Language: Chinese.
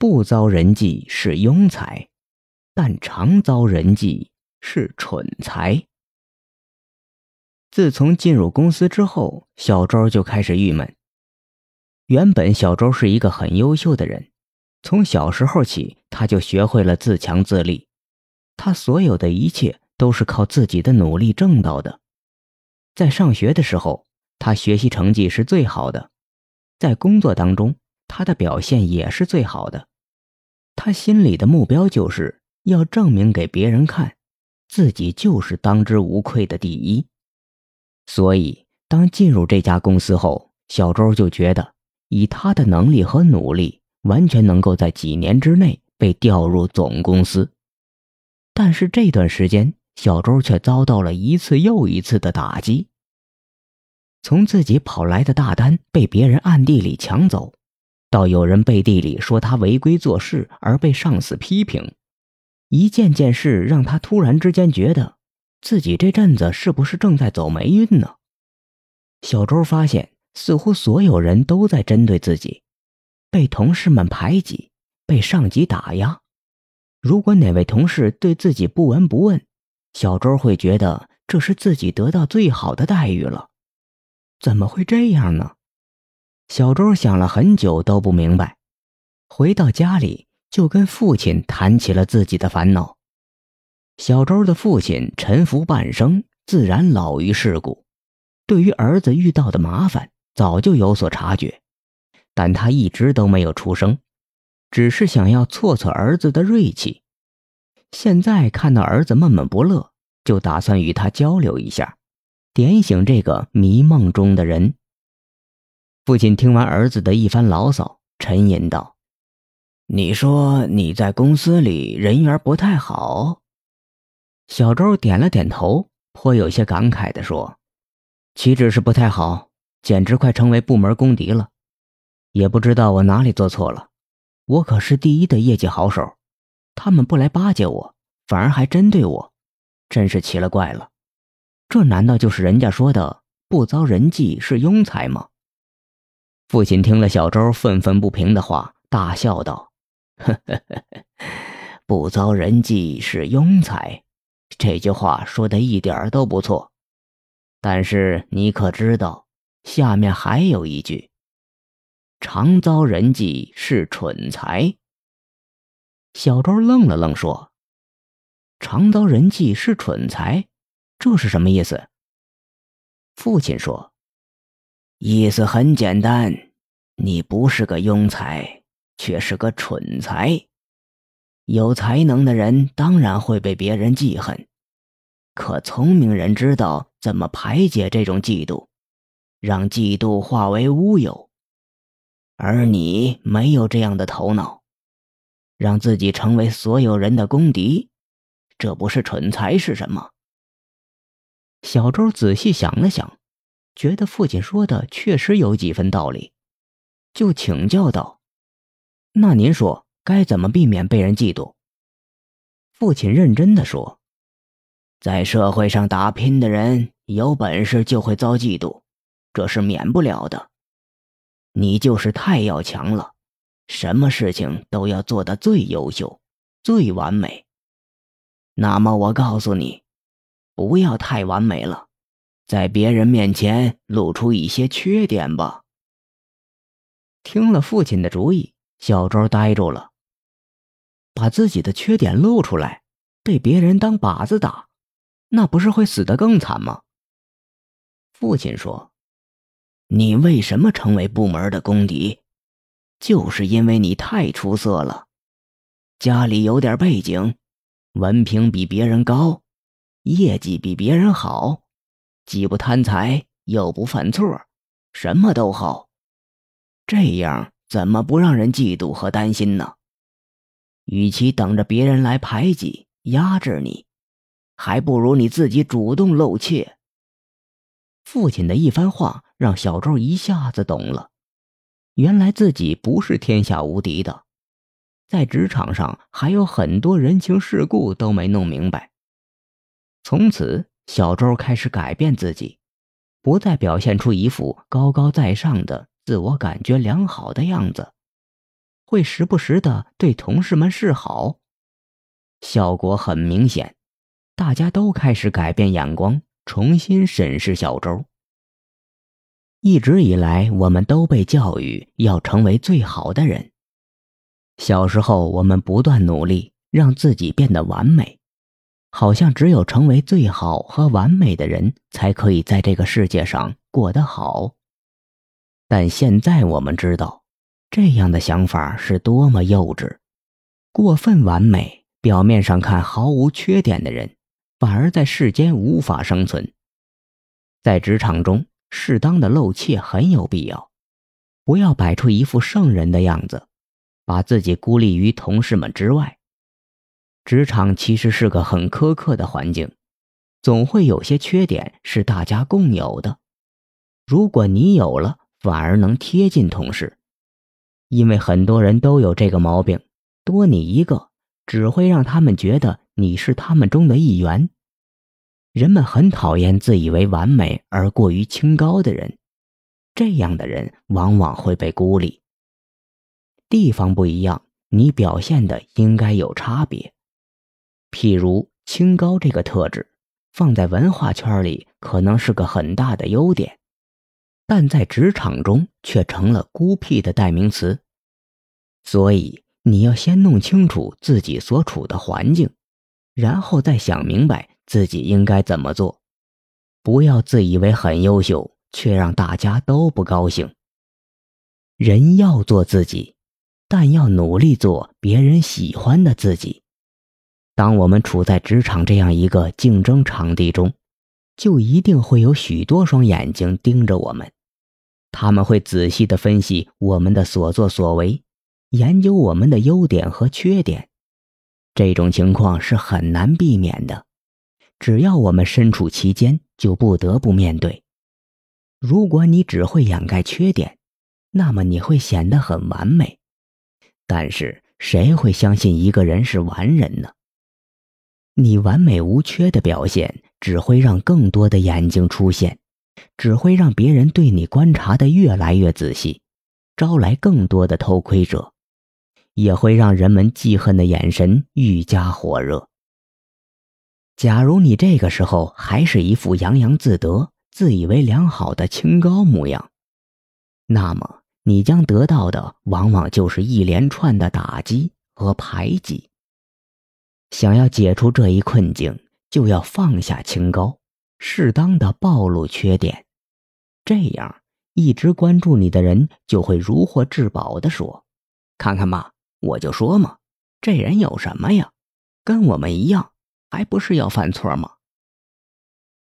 不遭人忌是庸才，但常遭人忌是蠢才。自从进入公司之后，小周就开始郁闷。原本小周是一个很优秀的人，从小时候起他就学会了自强自立，他所有的一切都是靠自己的努力挣到的。在上学的时候，他学习成绩是最好的，在工作当中，他的表现也是最好的。他心里的目标就是要证明给别人看，自己就是当之无愧的第一。所以，当进入这家公司后，小周就觉得，以他的能力和努力，完全能够在几年之内被调入总公司。但是这段时间，小周却遭到了一次又一次的打击。从自己跑来的大单被别人暗地里抢走。到有人背地里说他违规做事而被上司批评，一件件事让他突然之间觉得，自己这阵子是不是正在走霉运呢？小周发现，似乎所有人都在针对自己，被同事们排挤，被上级打压。如果哪位同事对自己不闻不问，小周会觉得这是自己得到最好的待遇了。怎么会这样呢？小周想了很久都不明白，回到家里就跟父亲谈起了自己的烦恼。小周的父亲沉浮半生，自然老于世故，对于儿子遇到的麻烦早就有所察觉，但他一直都没有出声，只是想要挫挫儿子的锐气。现在看到儿子闷闷不乐，就打算与他交流一下，点醒这个迷梦中的人。父亲听完儿子的一番牢骚，沉吟道：“你说你在公司里人缘不太好。”小周点了点头，颇有些感慨地说：“岂止是不太好，简直快成为部门公敌了。也不知道我哪里做错了，我可是第一的业绩好手，他们不来巴结我，反而还针对我，真是奇了怪了。这难道就是人家说的不遭人忌是庸才吗？”父亲听了小周愤愤不平的话，大笑道：“呵呵呵，不遭人忌是庸才，这句话说的一点都不错。但是你可知道，下面还有一句：常遭人忌是蠢才。”小周愣了愣，说：“常遭人忌是蠢才，这是什么意思？”父亲说。意思很简单，你不是个庸才，却是个蠢才。有才能的人当然会被别人记恨，可聪明人知道怎么排解这种嫉妒，让嫉妒化为乌有。而你没有这样的头脑，让自己成为所有人的公敌，这不是蠢才是什么？小周仔细想了想。觉得父亲说的确实有几分道理，就请教道：“那您说该怎么避免被人嫉妒？”父亲认真的说：“在社会上打拼的人，有本事就会遭嫉妒，这是免不了的。你就是太要强了，什么事情都要做得最优秀、最完美。那么我告诉你，不要太完美了。”在别人面前露出一些缺点吧。听了父亲的主意，小周呆住了。把自己的缺点露出来，被别人当靶子打，那不是会死得更惨吗？父亲说：“你为什么成为部门的公敌？就是因为你太出色了，家里有点背景，文凭比别人高，业绩比别人好。”既不贪财，又不犯错，什么都好，这样怎么不让人嫉妒和担心呢？与其等着别人来排挤、压制你，还不如你自己主动露怯。父亲的一番话让小周一下子懂了，原来自己不是天下无敌的，在职场上还有很多人情世故都没弄明白。从此。小周开始改变自己，不再表现出一副高高在上的自我感觉良好的样子，会时不时的对同事们示好，效果很明显，大家都开始改变眼光，重新审视小周。一直以来，我们都被教育要成为最好的人。小时候，我们不断努力让自己变得完美，好像只有成为最好和完美的人，才可以在这个世界上过得好。但现在我们知道，这样的想法是多么幼稚。过分完美，表面上看毫无缺点的人，反而在世间无法生存。在职场中。适当的露怯很有必要，不要摆出一副圣人的样子，把自己孤立于同事们之外。职场其实是个很苛刻的环境，总会有些缺点是大家共有的。如果你有了，反而能贴近同事，因为很多人都有这个毛病，多你一个，只会让他们觉得你是他们中的一员。人们很讨厌自以为完美而过于清高的人，这样的人往往会被孤立。地方不一样，你表现的应该有差别。譬如清高这个特质，放在文化圈里可能是个很大的优点，但在职场中却成了孤僻的代名词。所以你要先弄清楚自己所处的环境，然后再想明白。自己应该怎么做？不要自以为很优秀，却让大家都不高兴。人要做自己，但要努力做别人喜欢的自己。当我们处在职场这样一个竞争场地中，就一定会有许多双眼睛盯着我们，他们会仔细的分析我们的所作所为，研究我们的优点和缺点。这种情况是很难避免的。只要我们身处其间，就不得不面对。如果你只会掩盖缺点，那么你会显得很完美。但是谁会相信一个人是完人呢？你完美无缺的表现，只会让更多的眼睛出现，只会让别人对你观察的越来越仔细，招来更多的偷窥者，也会让人们记恨的眼神愈加火热。假如你这个时候还是一副洋洋自得、自以为良好的清高模样，那么你将得到的往往就是一连串的打击和排挤。想要解除这一困境，就要放下清高，适当的暴露缺点，这样一直关注你的人就会如获至宝的说：“看看嘛，我就说嘛，这人有什么呀，跟我们一样。”还不是要犯错吗？